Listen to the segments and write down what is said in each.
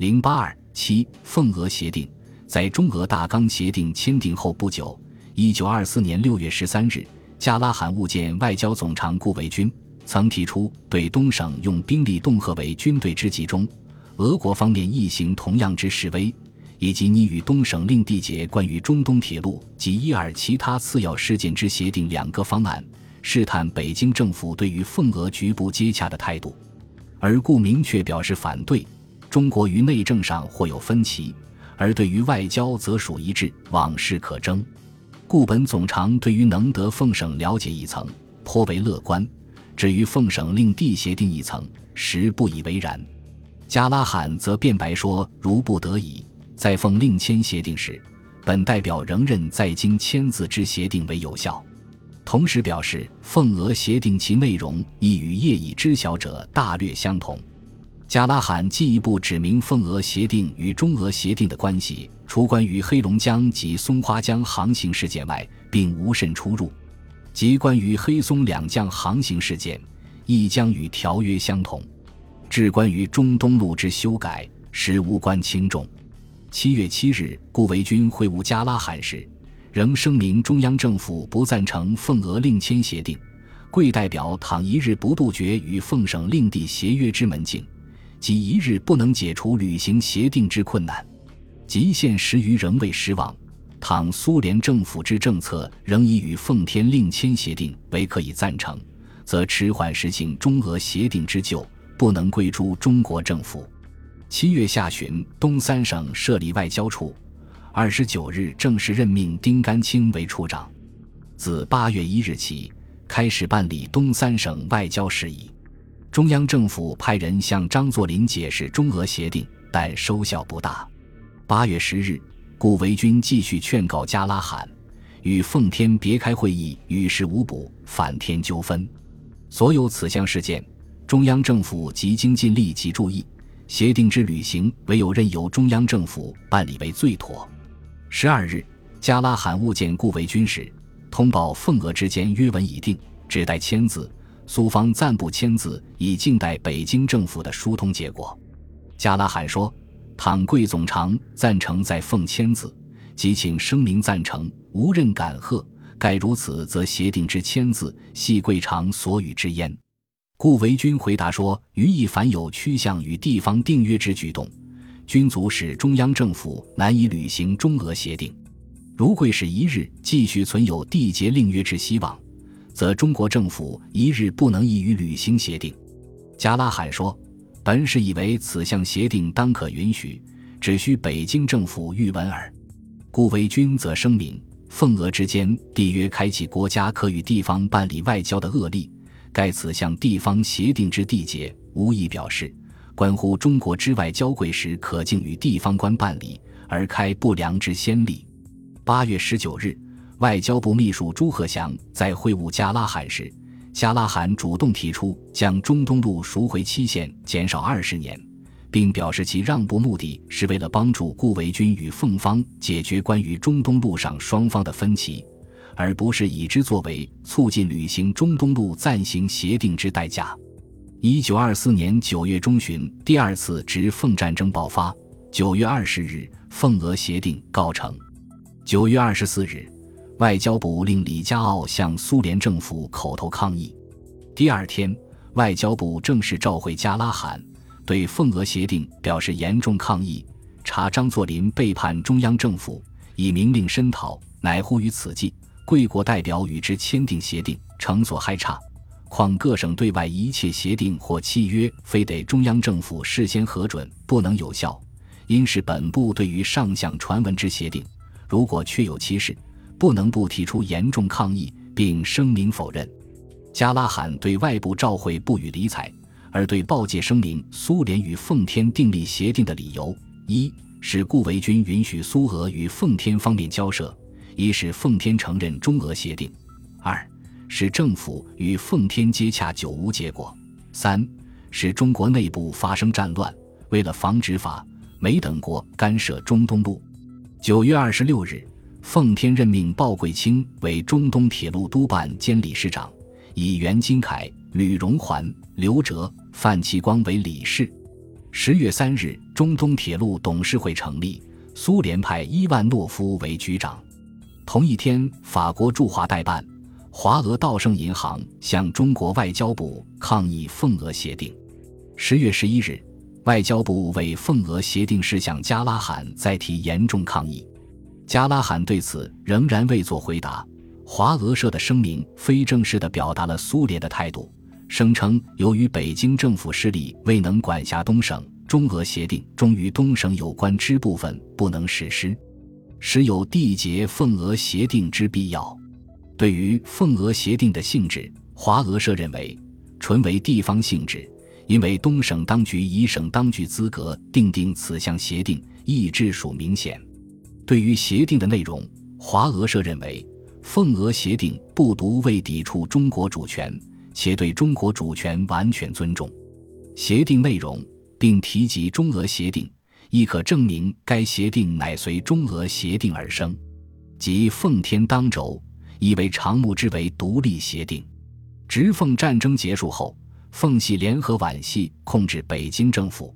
零八二七奉俄协定在中俄大纲协定签订后不久，一九二四年六月十三日，加拉罕物件外交总长顾维钧，曾提出对东省用兵力恫吓为军队之计中，俄国方面亦行同样之示威，以及拟与东省另缔结关于中东铁路及伊尔其他次要事件之协定两个方案，试探北京政府对于奉俄局部接洽的态度，而顾明确表示反对。中国于内政上或有分歧，而对于外交则属一致，往事可争。故本总长对于能得奉省了解一层颇为乐观，至于奉省令缔协定一层，实不以为然。加拉罕则辩白说，如不得已，在奉令签协定时，本代表仍认在京签字之协定为有效。同时表示，奉俄协定其内容亦与业已知晓者大略相同。加拉罕进一步指明，奉俄协定与中俄协定的关系，除关于黑龙江及松花江航行事件外，并无甚出入；即关于黑松两江航行事件，亦将与条约相同。至关于中东路之修改，实无关轻重。七月七日，顾维钧会晤加拉罕时，仍声明中央政府不赞成奉俄另签协定。贵代表倘一日不杜绝与奉省另缔协约之门径，即一日不能解除履行协定之困难，即现时余仍未失望。倘苏联政府之政策仍以与奉天另签协定为可以赞成，则迟缓实行中俄协定之旧，不能归诸中国政府。七月下旬，东三省设立外交处，二十九日正式任命丁甘清为处长，自八月一日起开始办理东三省外交事宜。中央政府派人向张作霖解释中俄协定，但收效不大。八月十日，顾维钧继续劝告加拉罕，与奉天别开会议，于事无补，反添纠纷。所有此项事件，中央政府极经尽力及注意，协定之履行，唯有任由中央政府办理为最妥。十二日，加拉罕物见顾维钧时，通报奉俄之间约文已定，只待签字。苏方暂不签字，以静待北京政府的疏通结果。加拉罕说：“倘贵总长赞成在奉签字，即请声明赞成，无任敢贺。盖如此，则协定之签字系贵长所与之焉。”顾维钧回答说：“余亦凡有趋向与地方订约之举动，均足使中央政府难以履行中俄协定。如贵使一日继续存有缔结令约之希望。”则中国政府一日不能易于履行协定。加拉罕说：“本是以为此项协定当可允许，只需北京政府谕文耳。”顾维钧则声明，奉俄之间缔约开启国家可与地方办理外交的恶例，盖此项地方协定之缔结，无意表示关乎中国之外交贵时可竟与地方官办理，而开不良之先例。八月十九日。外交部秘书朱鹤祥在会晤加拉罕时，加拉罕主动提出将中东路赎回期限减少二十年，并表示其让步目的是为了帮助顾维钧与奉方解决关于中东路上双方的分歧，而不是以之作为促进履行中东路暂行协定之代价。一九二四年九月中旬，第二次直奉战争爆发。九月二十日，奉俄协定告成。九月二十四日。外交部令李家傲向苏联政府口头抗议。第二天，外交部正式召回加拉罕，对奉俄协定表示严重抗议，查张作霖背叛中央政府，以明令申讨，乃乎于此际，贵国代表与之签订协定，诚所害差。况各省对外一切协定或契约，非得中央政府事先核准，不能有效。因是本部对于上项传闻之协定，如果确有其事。不能不提出严重抗议，并声明否认。加拉罕对外部召会不予理睬，而对报界声明苏联与奉天订立协定的理由：一是顾维钧允许苏俄与奉天方面交涉；一是奉天承认中俄协定；二是政府与奉天接洽久无结果；三是中国内部发生战乱，为了防止法美等国干涉中东路。九月二十六日。奉天任命鲍贵卿为中东铁路督办兼理事长，以袁金凯、吕荣桓、刘哲、范其光为理事。十月三日，中东铁路董事会成立，苏联派伊万诺夫为局长。同一天，法国驻华代办、华俄道盛银行向中国外交部抗议奉俄协定。十月十一日，外交部为奉俄协定事项加拉罕再提严重抗议。加拉罕对此仍然未作回答。华俄社的声明非正式地表达了苏联的态度。声称，由于北京政府势力未能管辖东省，中俄协定中与东省有关之部分不能实施，时有缔结奉俄协定之必要。对于奉俄协定的性质，华俄社认为纯为地方性质，因为东省当局以省当局资格订定此项协定，意志属明显。对于协定的内容，华俄社认为奉俄协定不独未抵触中国主权。且对中国主权完全尊重，协定内容，并提及中俄协定，亦可证明该协定乃随中俄协定而生，即奉天当轴，以为长木之为独立协定。直奉战争结束后，奉系联合皖系控制北京政府。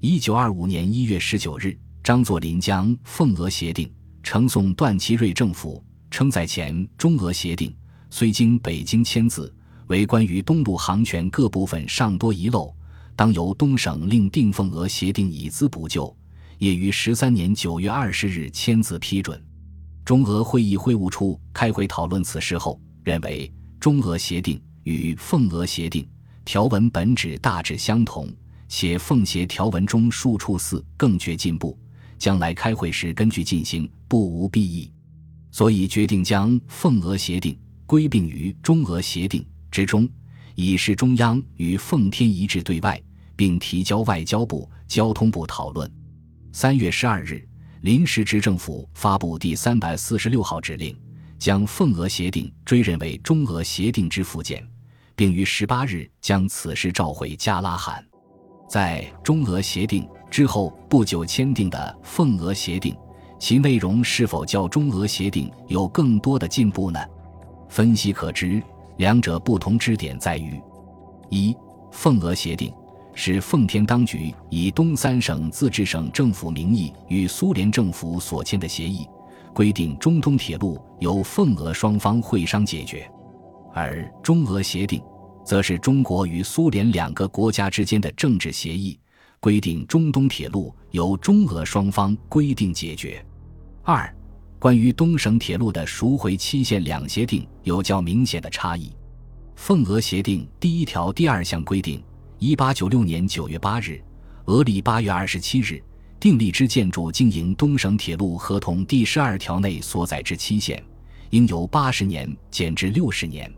一九二五年一月十九日，张作霖将奉俄协定呈送段祺瑞政府，称在前中俄协定虽经北京签字。为关于东路航权各部分尚多遗漏，当由东省另订奉俄协定以资补救，也于十三年九月二十日签字批准。中俄会议会务处开会讨论此事后，认为中俄协定与奉俄协定条文本质大致相同，且奉协条文中数处似更觉进步，将来开会时根据进行，不无裨益，所以决定将奉俄协定归并于中俄协定。之中，以示中央与奉天一致对外，并提交外交部、交通部讨论。三月十二日，临时执政府发布第三百四十六号指令，将奉俄协定追认为中俄协定之附件，并于十八日将此事召回加拉罕。在中俄协定之后不久签订的奉俄协定，其内容是否较中俄协定有更多的进步呢？分析可知。两者不同之点在于：一，奉俄协定是奉天当局以东三省自治省政府名义与苏联政府所签的协议，规定中东铁路由奉俄双方会商解决；而中俄协定则是中国与苏联两个国家之间的政治协议，规定中东铁路由中俄双方规定解决。二。关于东省铁路的赎回期限，两协定有较明显的差异。奉俄协定第一条第二项规定，一八九六年九月八日，俄历八月二十七日订立之建筑经营东省铁路合同第十二条内所载之期限，应由八十年减至六十年。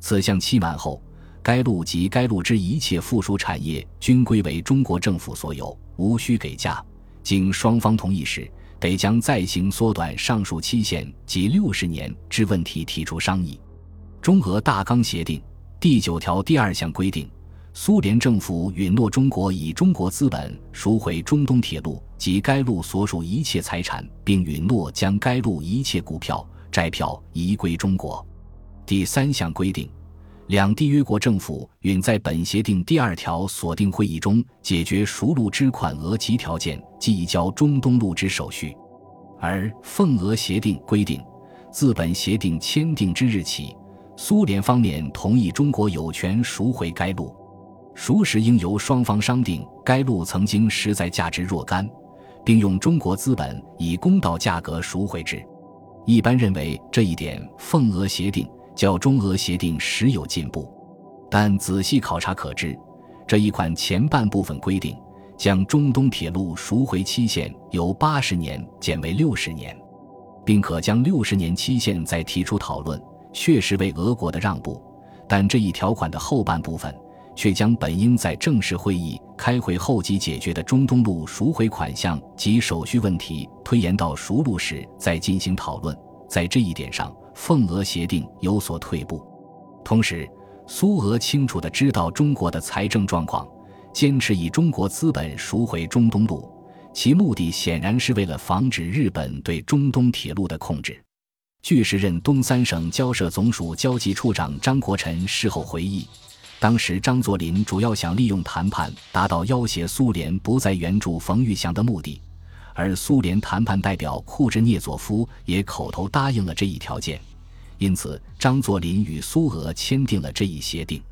此项期满后，该路及该路之一切附属产业均归为中国政府所有，无需给价。经双方同意时。得将再行缩短上述期限及六十年之问题提出商议。中俄大纲协定第九条第二项规定，苏联政府允诺中国以中国资本赎回中东铁路及该路所属一切财产，并允诺将该路一切股票、债票移归中国。第三项规定。两缔约国政府允在本协定第二条锁定会议中解决赎路之款额及条件，即移交中东路之手续。而奉俄协定规定，自本协定签订之日起，苏联方面同意中国有权赎回该路，赎时应由双方商定。该路曾经实在价值若干，并用中国资本以公道价格赎回之。一般认为这一点，奉俄协定。较中俄协定时有进步，但仔细考察可知，这一款前半部分规定将中东铁路赎回期限由八十年减为六十年，并可将六十年期限再提出讨论，确实为俄国的让步。但这一条款的后半部分却将本应在正式会议开会后即解决的中东路赎回款项及手续问题推延到赎路时再进行讨论。在这一点上。奉俄协定有所退步，同时，苏俄清楚地知道中国的财政状况，坚持以中国资本赎回中东路，其目的显然是为了防止日本对中东铁路的控制。据时任东三省交涉总署交际处长张国臣事后回忆，当时张作霖主要想利用谈判达到要挟苏联不再援助冯玉祥的目的，而苏联谈判代表库兹涅佐夫也口头答应了这一条件，因此张作霖与苏俄签订了这一协定。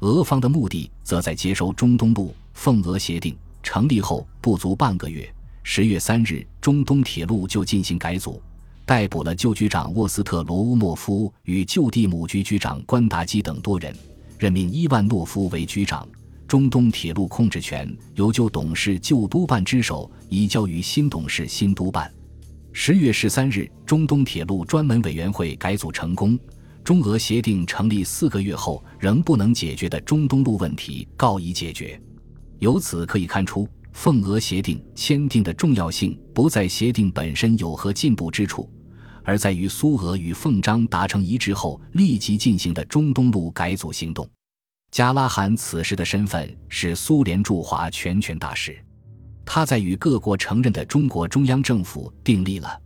俄方的目的则在接收中东路。奉俄协定成立后不足半个月，十月三日，中东铁路就进行改组。逮捕了旧局长沃斯特罗乌莫夫与旧地母局局长关达基等多人，任命伊万诺夫为局长。中东铁路控制权由旧董事旧督办之手移交于新董事新督办。十月十三日，中东铁路专门委员会改组成功。中俄协定成立四个月后仍不能解决的中东路问题告以解决。由此可以看出。奉俄协定签订的重要性不在协定本身有何进步之处，而在于苏俄与奉章达成一致后立即进行的中东路改组行动。加拉罕此时的身份是苏联驻华全权大使，他在与各国承认的中国中央政府订立了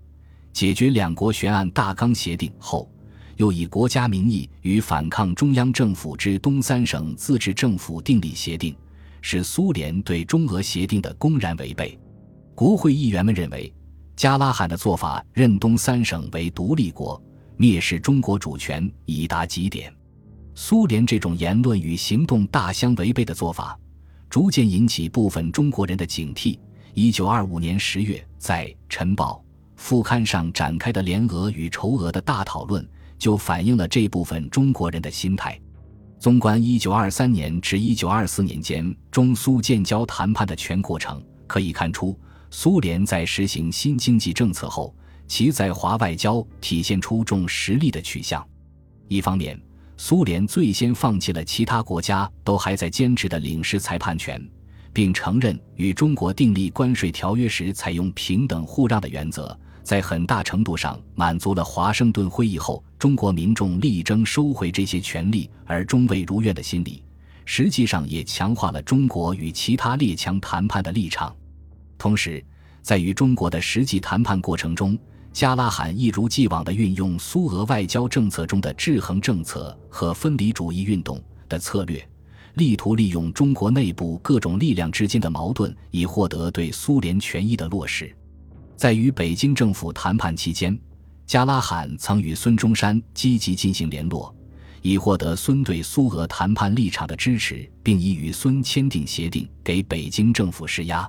解决两国悬案大纲协定后，又以国家名义与反抗中央政府之东三省自治政府订立协定。是苏联对中俄协定的公然违背。国会议员们认为，加拉罕的做法认东三省为独立国，蔑视中国主权已达极点。苏联这种言论与行动大相违背的做法，逐渐引起部分中国人的警惕。一九二五年十月，在《晨报》副刊上展开的联俄与仇俄的大讨论，就反映了这部分中国人的心态。纵观一九二三年至一九二四年间中苏建交谈判的全过程，可以看出，苏联在实行新经济政策后，其在华外交体现出重实力的取向。一方面，苏联最先放弃了其他国家都还在坚持的领事裁判权，并承认与中国订立关税条约时采用平等互让的原则。在很大程度上满足了华盛顿会议后中国民众力争收回这些权利而终未如愿的心理，实际上也强化了中国与其他列强谈判的立场。同时，在与中国的实际谈判过程中，加拉罕一如既往地运用苏俄外交政策中的制衡政策和分离主义运动的策略，力图利用中国内部各种力量之间的矛盾，以获得对苏联权益的落实。在与北京政府谈判期间，加拉罕曾与孙中山积极进行联络，以获得孙对苏俄谈判立场的支持，并以与孙签订协定给北京政府施压。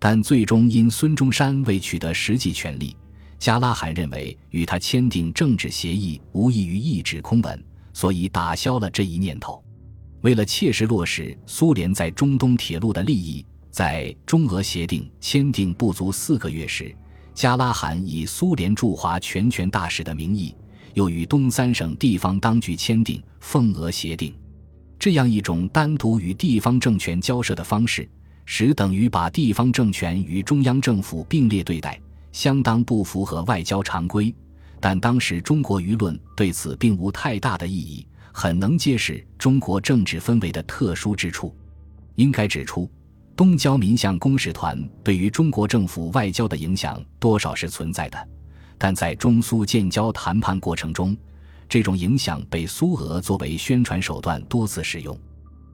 但最终因孙中山未取得实际权利，加拉罕认为与他签订政治协议无异于一纸空文，所以打消了这一念头。为了切实落实苏联在中东铁路的利益。在中俄协定签订不足四个月时，加拉罕以苏联驻华全权大使的名义，又与东三省地方当局签订奉俄协定。这样一种单独与地方政权交涉的方式，使等于把地方政权与中央政府并列对待，相当不符合外交常规。但当时中国舆论对此并无太大的异议，很能揭示中国政治氛围的特殊之处。应该指出。东交民巷公使团对于中国政府外交的影响多少是存在的，但在中苏建交谈判过程中，这种影响被苏俄作为宣传手段多次使用。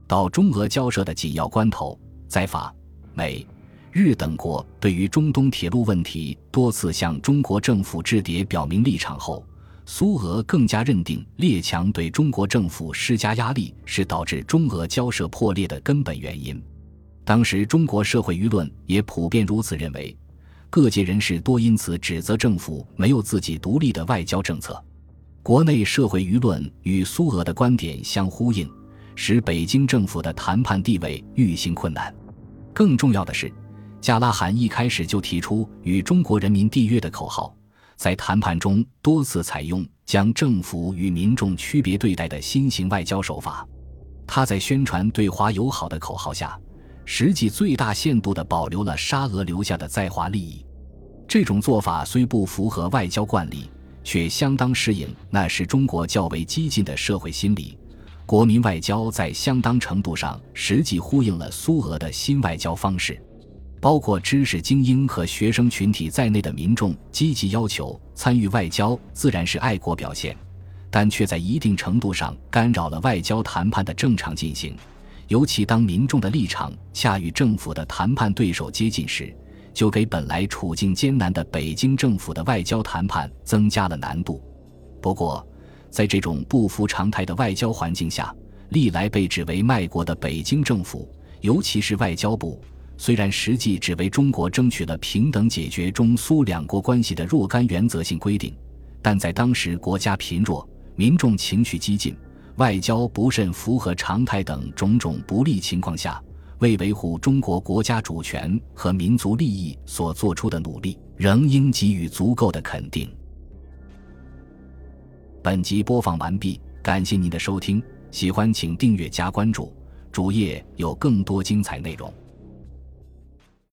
到中俄交涉的紧要关头，在法、美、日等国对于中东铁路问题多次向中国政府致电表明立场后，苏俄更加认定列强对中国政府施加压力是导致中俄交涉破裂的根本原因。当时中国社会舆论也普遍如此认为，各界人士多因此指责政府没有自己独立的外交政策。国内社会舆论与苏俄的观点相呼应，使北京政府的谈判地位愈行困难。更重要的是，加拉罕一开始就提出与中国人民缔约的口号，在谈判中多次采用将政府与民众区别对待的新型外交手法。他在宣传对华友好的口号下。实际最大限度地保留了沙俄留下的在华利益，这种做法虽不符合外交惯例，却相当适应那时中国较为激进的社会心理。国民外交在相当程度上实际呼应了苏俄的新外交方式，包括知识精英和学生群体在内的民众积极要求参与外交，自然是爱国表现。但却在一定程度上干扰了外交谈判的正常进行。尤其当民众的立场恰与政府的谈判对手接近时，就给本来处境艰难的北京政府的外交谈判增加了难度。不过，在这种不符常态的外交环境下，历来被指为卖国的北京政府，尤其是外交部，虽然实际只为中国争取了平等解决中苏两国关系的若干原则性规定，但在当时国家贫弱、民众情绪激进。外交不甚符合常态等种种不利情况下，为维护中国国家主权和民族利益所做出的努力，仍应给予足够的肯定。本集播放完毕，感谢您的收听，喜欢请订阅加关注，主页有更多精彩内容。